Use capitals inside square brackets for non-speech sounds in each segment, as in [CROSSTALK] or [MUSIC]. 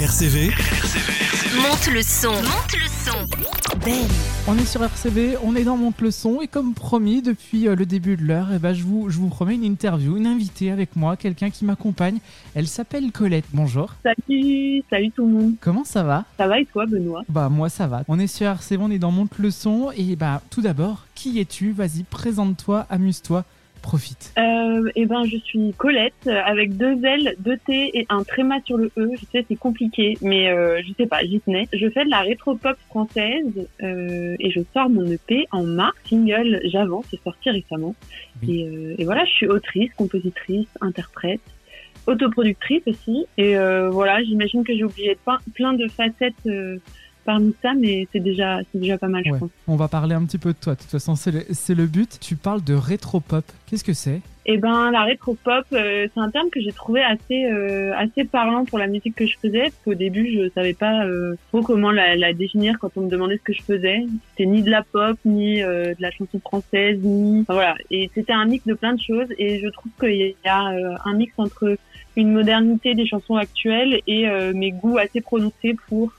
RCV, Monte le son. Monte le son. Ben. On est sur RCV, on est dans Monte le son et comme promis depuis euh, le début de l'heure, eh ben, je, vous, je vous promets une interview, une invitée avec moi, quelqu'un qui m'accompagne. Elle s'appelle Colette. Bonjour. Salut, salut tout le monde. Comment ça va? Ça va et toi, Benoît? Bah moi ça va. On est sur RCV, on est dans Monte le son et bah tout d'abord, qui es-tu? Vas-y, présente-toi, amuse-toi. Profite. euh, Eh ben, je suis Colette euh, avec deux L, deux T et un tréma sur le E. Je sais, c'est compliqué, mais euh, je sais pas, j'y tenais. Je fais de la rétro-pop française euh, et je sors mon EP en mars. Single J'avance, c'est sorti récemment. Oui. Et, euh, et voilà, je suis autrice, compositrice, interprète, autoproductrice aussi. Et euh, voilà, j'imagine que j'ai oublié plein, plein de facettes euh, parmi ça, mais c'est déjà, c'est déjà pas mal, je Ouais. pense. On va parler un petit peu de toi. De toute façon, c'est le, le but. Tu parles de rétro-pop. Qu'est-ce que c'est? Eh ben, la rétro-pop, euh, c'est un terme que j'ai trouvé assez euh, assez parlant pour la musique que je faisais. Parce qu'au début, je savais pas euh, trop comment la, la définir quand on me demandait ce que je faisais. C'était ni de la pop, ni de la chanson française, ni enfin, voilà. Et c'était un mix de plein de choses. Et je trouve qu'il y a un mix entre une modernité des chansons actuelles et mes goûts assez prononcés pour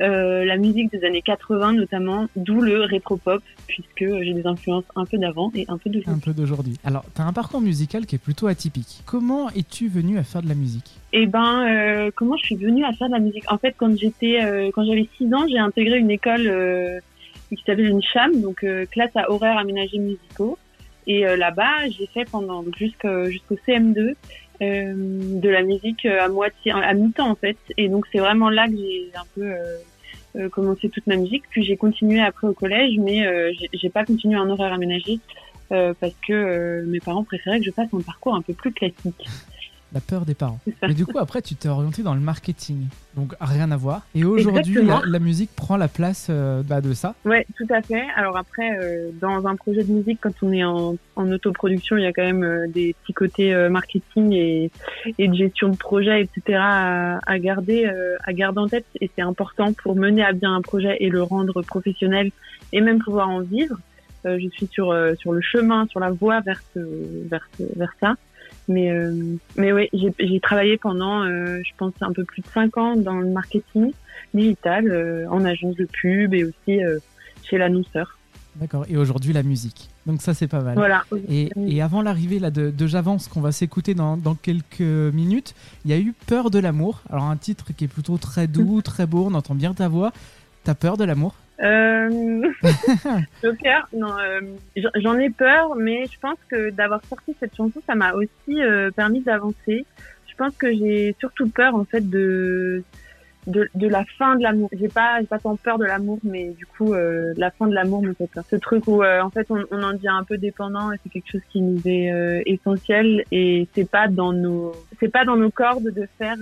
euh, la musique des années 80 notamment, d'où le rétro-pop, puisque j'ai des influences un peu d'avant et un peu d'aujourd'hui. un peu d'aujourd'hui Alors, tu as un parcours musical qui est plutôt atypique. Comment es-tu venu à faire de la musique? Eh ben, euh, comment je suis venue à faire de la musique? En fait, quand j'étais, euh, quand j'avais 6 ans, j'ai intégré une école euh, qui s'appelle une CHAM, donc euh, classe à horaires aménagés musicaux. Et euh, là-bas, j'ai fait pendant jusqu'au jusqu'au CM2 euh, de la musique à moitié, à mi-temps en fait. Et donc c'est vraiment là que j'ai un peu euh, commencé toute ma musique. Puis j'ai continué après au collège, mais euh, j'ai- pas continué en horaire aménagé euh, parce que euh, mes parents préféraient que je fasse un parcours un peu plus classique. La peur des parents. Mais du coup, après, tu t'es orienté dans le marketing. Donc, rien à voir. Et aujourd'hui, la, musique prend la place euh, bah, de ça. Ouais, tout à fait. Alors après, euh, dans un projet de musique, quand on est en, en autoproduction, il y a quand même euh, des petits côtés marketing et, et de gestion de projet, etc. à, à garder, à garder en tête. Et c'est important pour mener à bien un projet et le rendre professionnel et même pouvoir en vivre. Je suis sur sur le chemin, sur la voie vers ce, vers ce- vers ça. Mais euh, mais oui, j'ai travaillé pendant, euh, je pense, un peu plus de cinq ans dans le marketing digital, euh, en agence de pub et aussi chez l'annonceur. D'accord. Et aujourd'hui, la musique. Donc, ça, c'est pas mal. Voilà. Et, et avant l'arrivée là de, de J'avance, qu'on va s'écouter dans, dans quelques minutes, il y a eu Peur de l'amour. Alors, un titre qui est plutôt très doux, très beau, on entend bien ta voix. T'as peur de l'amour? [LAUGHS] Joker, non, euh, j'en- j'en ai peur, mais je pense que d'avoir sorti cette chanson, ça m'a aussi euh, permis d'avancer. Je pense que j'ai surtout peur en fait de de, de la fin de l'amour. J'ai pas j'ai pas tant peur de l'amour, mais du coup euh, la fin de l'amour me fait peur. Ce truc où euh, en fait on, on en devient un peu dépendant et c'est quelque chose qui nous est euh, essentiel et c'est pas dans nos c'est pas dans nos cordes de faire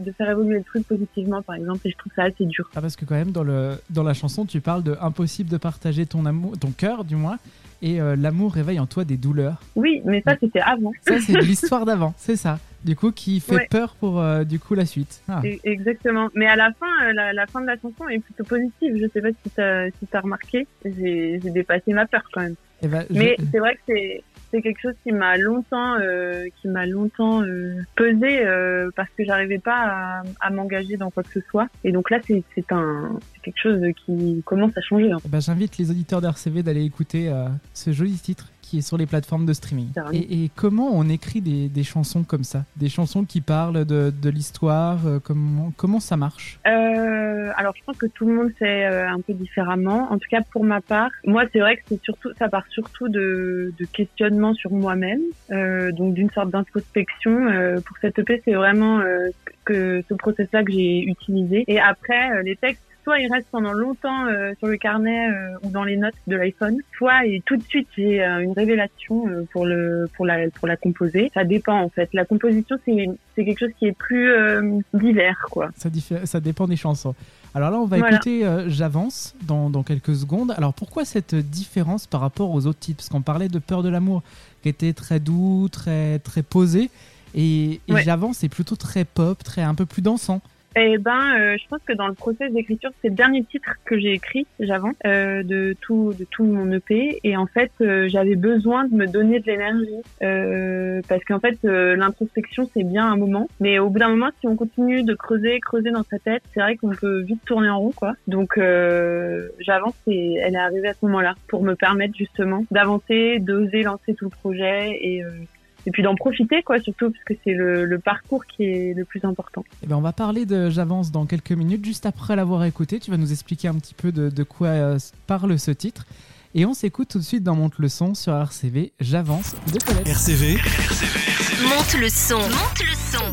de faire évoluer le truc positivement par exemple et je trouve ça assez dur. Ah, Parce que quand même, dans, le, dans la chanson, tu parles de impossible de partager ton amour, ton cœur du moins, et l'amour réveille en toi des douleurs. Oui, mais ça c'était avant. Ça, c'est l'histoire d'avant, c'est ça. Du coup, qui fait Ouais. peur pour euh, du coup la suite. Ah. Exactement. Mais à la fin, euh, la, la fin de la chanson est plutôt positive. Je sais pas si t'as si t'as remarqué. J'ai dépassé ma peur quand même. Eh ben, je- Mais c'est vrai que c'est c'est quelque chose qui m'a longtemps euh, qui m'a longtemps euh, pesé euh, parce que j'arrivais pas à, à m'engager dans quoi que ce soit. Et donc là, c'est un quelque chose qui commence à changer. hein. Eh ben, J'invite les auditeurs d'RCV d'aller écouter ce joli titre qui est sur les plateformes de streaming. Et, et comment on écrit des, des chansons comme ça? Des chansons qui parlent de, de l'histoire euh, comment, comment ça marche? Euh, alors je pense que tout le monde fait euh, un peu différemment. En tout cas pour ma part, moi c'est vrai que c'est surtout, ça part surtout de, de questionnement sur moi-même, donc d'une sorte d'introspection. Pour cette EP, c'est vraiment que ce process-là que j'ai utilisé. Et après, les textes soit ils restent pendant longtemps euh, sur le carnet euh, ou dans les notes de l'iPhone, soit et tout de suite j'ai euh, une révélation pour le pour la pour la composer. Ça dépend en fait. La composition c'est c'est quelque chose qui est plus divers quoi. ça, ça dépend des chansons. Alors là, on va Voilà. écouter J'avance dans, dans quelques secondes. Alors pourquoi cette différence par rapport aux autres titres? Parce qu'on parlait de Peur de l'amour qui était très doux, très, très posé. Et, et Ouais. J'avance c'est plutôt très pop, très un peu plus dansant. Eh ben, euh, je pense que dans le process d'écriture, c'est le dernier titre que j'ai écrit, j'avance, euh, de tout de tout mon EP. Et en fait, euh, j'avais besoin de me donner de l'énergie euh, parce qu'en fait, euh, l'introspection c'est bien un moment, mais au bout d'un moment, si on continue de creuser, creuser dans sa tête, c'est vrai qu'on peut vite tourner en rond, quoi. Donc, euh, j'avance et elle est arrivée à ce moment-là pour me permettre justement d'avancer, d'oser lancer tout le projet et et puis d'en profiter quoi surtout parce que c'est le, le parcours qui est le plus important. Eh ben, on va parler de J'avance dans quelques minutes. Juste après l'avoir écouté, tu vas nous expliquer un petit peu de, de quoi euh, parle ce titre. Et on s'écoute tout de suite dans Monte le son sur RCV. J'avance de Colette. RCV, Monte le son. Monte le son.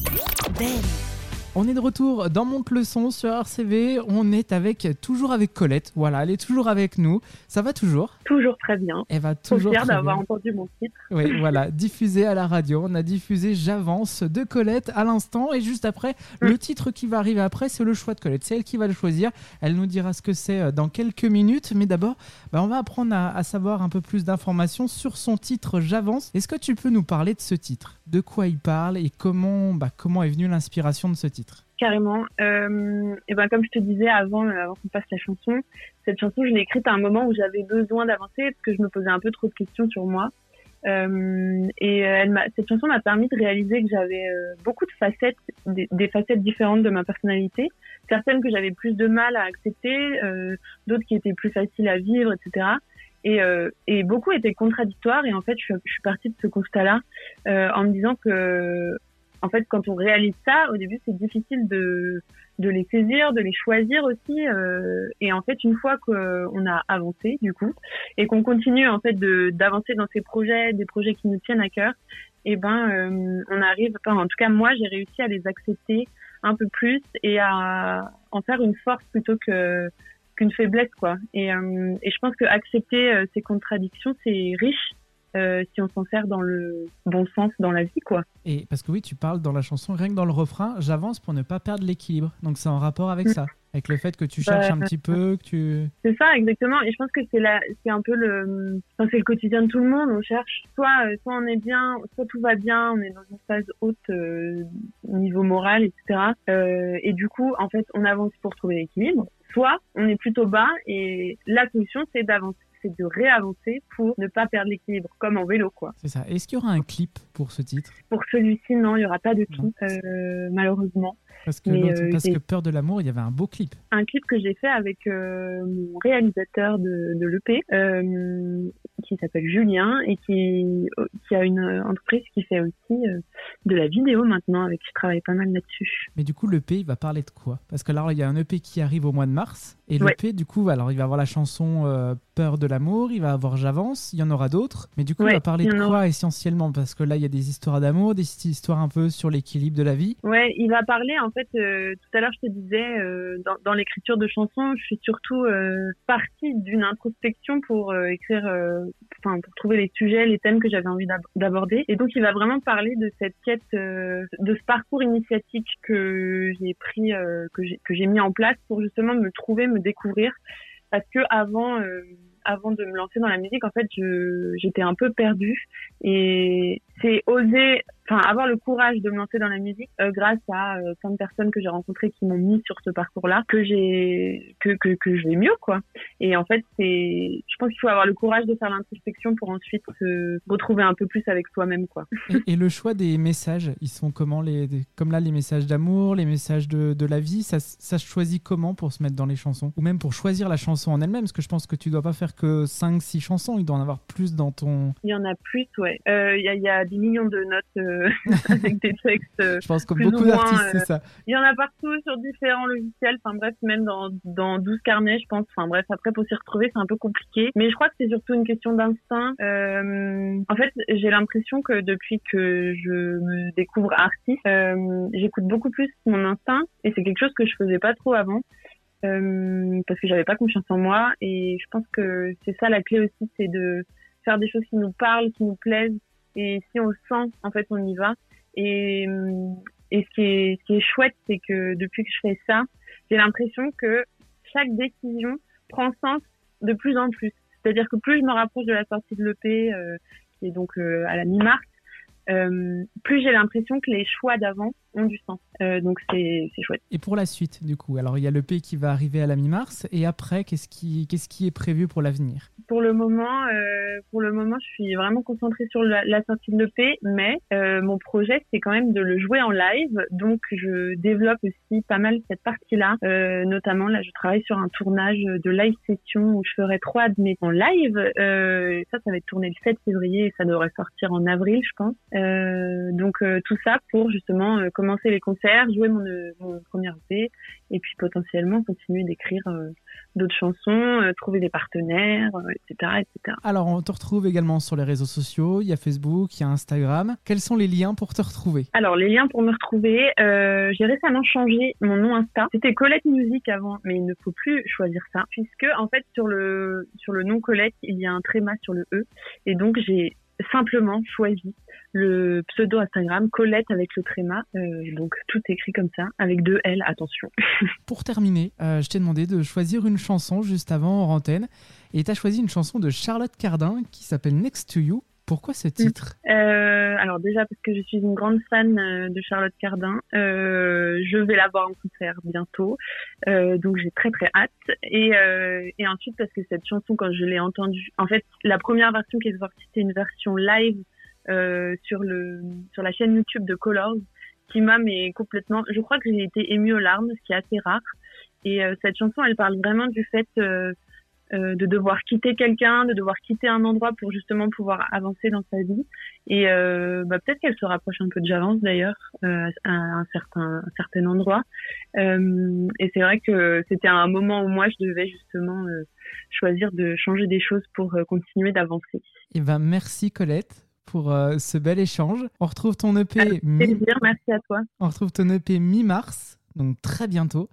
Ben. On est de retour dans Monte le son sur RCV. On est avec toujours avec Colette. Voilà, elle est toujours avec nous. Ça va toujours Toujours très bien. Elle va toujours fière d'avoir entendu mon titre. Oui, [LAUGHS] voilà, diffusé à la radio. On a diffusé J'avance de Colette à l'instant. Et juste après, le titre qui va arriver après, c'est le choix de Colette. C'est elle qui va le choisir. Elle nous dira ce que c'est euh, dans quelques minutes. Mais d'abord, bah, on va apprendre à, à savoir un peu plus d'informations sur son titre J'avance. Est-ce que tu peux nous parler de ce titre? De quoi il parle? Et comment, bah, comment est venue l'inspiration de ce titre? Carrément. Euh, et ben comme je te disais avant, euh, avant qu'on passe la chanson, cette chanson je l'ai écrite à un moment où j'avais besoin d'avancer parce que je me posais un peu trop de questions sur moi. Euh, et cette chanson m'a permis de réaliser que j'avais beaucoup de facettes, des, facettes différentes de ma personnalité. Certaines que j'avais plus de mal à accepter, d'autres qui étaient plus faciles à vivre, etc. Et, beaucoup étaient contradictoires. Et en fait, je, suis- partie de ce constat-là euh, en me disant que, en fait, quand on réalise ça, au début, c'est difficile de de les saisir, de les choisir aussi. euh, et en fait, une fois qu'on a avancé, du coup, et qu'on continue en fait d'avancer dans ces projets, des projets qui nous tiennent à cœur, et ben, euh, on arrive. Enfin, en tout cas, moi, j'ai réussi à les accepter un peu plus et à en faire une force plutôt que qu'une faiblesse, quoi. Et, euh, et je pense que accepter euh, ces contradictions, c'est riche. Euh, si on s'en sert dans le bon sens dans la vie, quoi. Et parce que oui, tu parles dans la chanson, rien que dans le refrain, j'avance pour ne pas perdre l'équilibre. Donc c'est en rapport avec Mm. ça, avec le fait que tu cherches un petit peu, que tu. C'est ça, exactement. Et je pense que c'est la, c'est un peu le, enfin, c'est le quotidien de tout le monde. On cherche soit, euh, soit on est bien, soit tout va bien, on est dans une phase haute euh, niveau moral, etc. Euh, et du coup, en fait, on avance pour trouver l'équilibre. Soit on est plutôt bas et la solution c'est d'avancer, c'est de réavancer pour ne pas perdre l'équilibre, comme en vélo, quoi. C'est ça. Est-ce qu'il y aura un clip pour ce titre? Pour celui-ci, non, il y aura pas de clip, euh, malheureusement. Parce que, euh, parce que Peur de l'amour, il y avait un beau clip. un clip que j'ai fait avec euh, mon réalisateur de, de l'EP, euh, qui s'appelle Julien et qui, qui a une entreprise qui fait aussi de la vidéo maintenant, avec qui je travaille pas mal là-dessus. Mais du coup, l'EP, il va parler de quoi? Parce que là, il y a un EP qui arrive au mois de mars. Et Ouais. l'EP, du coup, alors il va avoir la chanson Peur de l'amour, il va avoir J'avance, il y en aura d'autres. Mais du coup, il va parler de quoi essentiellement? Parce que là, il y a des histoires d'amour, des histoires un peu sur l'équilibre de la vie. Ouais, il va parler en fait. euh, tout à l'heure, je te disais euh, dans, dans l'écriture de chansons, je suis surtout euh, partie d'une introspection pour euh, écrire, euh, enfin pour trouver les sujets, les thèmes que j'avais envie d'ab- d'aborder. Et donc, il va vraiment parler de cette quête, euh, de ce parcours initiatique que j'ai pris, que j'ai mis en place pour justement me trouver, me découvrir. Parce que avant, avant de me lancer dans la musique, en fait, j'étais un peu perdue et c'est oser, enfin avoir le courage de me lancer dans la musique euh, grâce à euh, plein de personnes que j'ai rencontrées qui m'ont mis sur ce parcours-là que j'ai que, que que je vais mieux quoi. Et en fait, c'est je pense qu'il faut avoir le courage de faire l'introspection pour ensuite se retrouver un peu plus avec soi-même quoi. Et, et le choix des messages, ils sont comment les, Comme là, les messages d'amour, les messages de, de la vie, ça, ça se choisit comment pour se mettre dans les chansons? Ou même pour choisir la chanson en elle-même Parce que je pense que tu dois pas faire que 5-6 chansons, il doit en avoir plus dans ton. Il y en a plus, ouais. Euh, Il y, y a des millions de notes euh, [LAUGHS] avec des textes. euh, Je pense ou beaucoup d'artistes, euh, c'est ça. Il y en a partout sur différents logiciels. Enfin bref, même dans, dans 12 carnets, je pense. Enfin bref, après pour s'y retrouver, c'est un peu compliqué. Mais je crois que c'est surtout une question d'instinct. Euh, en fait, j'ai l'impression que depuis que je me découvre artiste, euh, j'écoute beaucoup plus mon instinct. Et c'est quelque chose que je faisais pas trop avant. Euh, parce que j'avais pas confiance en moi. Et je pense que c'est ça la clé aussi, c'est de faire des choses qui nous parlent, qui nous plaisent. Et si on le sent, en fait, on y va. Et, et ce qui est, ce qui est chouette, c'est que depuis que je fais ça, j'ai l'impression que chaque décision prend sens de plus en plus. C'est-à-dire que plus je me rapproche de la sortie de l'EP, euh, qui est donc euh, à la mi-mars, euh, plus j'ai l'impression que les choix d'avant ont du sens. Euh, donc c'est chouette. Et pour la suite, du coup, alors il y a l'EP qui va arriver à la mi-mars, et après, qu'est-ce qui, qu'est-ce qui est prévu pour l'avenir? Pour le moment, euh, pour le moment, je suis vraiment concentrée sur la, la sortie de l'EP, mais euh, mon projet c'est quand même de le jouer en live, donc je développe aussi pas mal cette partie-là. Euh, notamment là, je travaille sur un tournage de live session où je ferai trois de mes en live. Euh, ça, ça va être tourné le 7 février et ça devrait sortir en avril, je pense. Euh, donc euh, tout ça pour justement euh, commencer les concerts, jouer mon, mon premier EP et puis potentiellement continuer d'écrire d'autres chansons, trouver des partenaires, etc., etc. Alors on te retrouve également sur les réseaux sociaux, il y a Facebook, il y a Instagram. Quels sont les liens pour te retrouver? Alors les liens pour me retrouver, j'ai récemment changé mon nom Insta. C'était Colette Music avant, mais il ne faut plus choisir ça puisque en fait sur le sur le nom Colette il y a un tréma sur le e et donc j'ai simplement choisi le pseudo Instagram Colette avec le tréma, euh, donc tout écrit comme ça, avec deux L, attention. [LAUGHS] Pour terminer, euh, je t'ai demandé de choisir une chanson juste avant en antenne, et tu as choisi une chanson de Charlotte Cardin qui s'appelle Next to You. Pourquoi ce titre? Euh, Alors déjà parce que je suis une grande fan euh, de Charlotte Cardin. Euh, je vais la voir en concert bientôt, euh, donc j'ai très très hâte. Et, euh, et ensuite parce que cette chanson, quand je l'ai entendue, en fait, la première version qui est sortie, c'était une version live sur le sur la chaîne YouTube de Colors, qui m'a mais complètement. Je crois que j'ai été émue aux larmes, ce qui est assez rare. Et cette chanson, elle parle vraiment du fait euh, de devoir quitter quelqu'un, de devoir quitter un endroit pour justement pouvoir avancer dans sa vie. Et euh, bah, peut-être qu'elle se rapproche un peu de J'avance d'ailleurs euh, à un certain, un certain endroit. Euh, et c'est vrai que c'était un moment où moi je devais justement euh, choisir de changer des choses pour continuer d'avancer. Et ben merci Colette pour ce bel échange. On retrouve ton EP. mi- merci à toi. On retrouve ton EP mi-mars, donc très bientôt.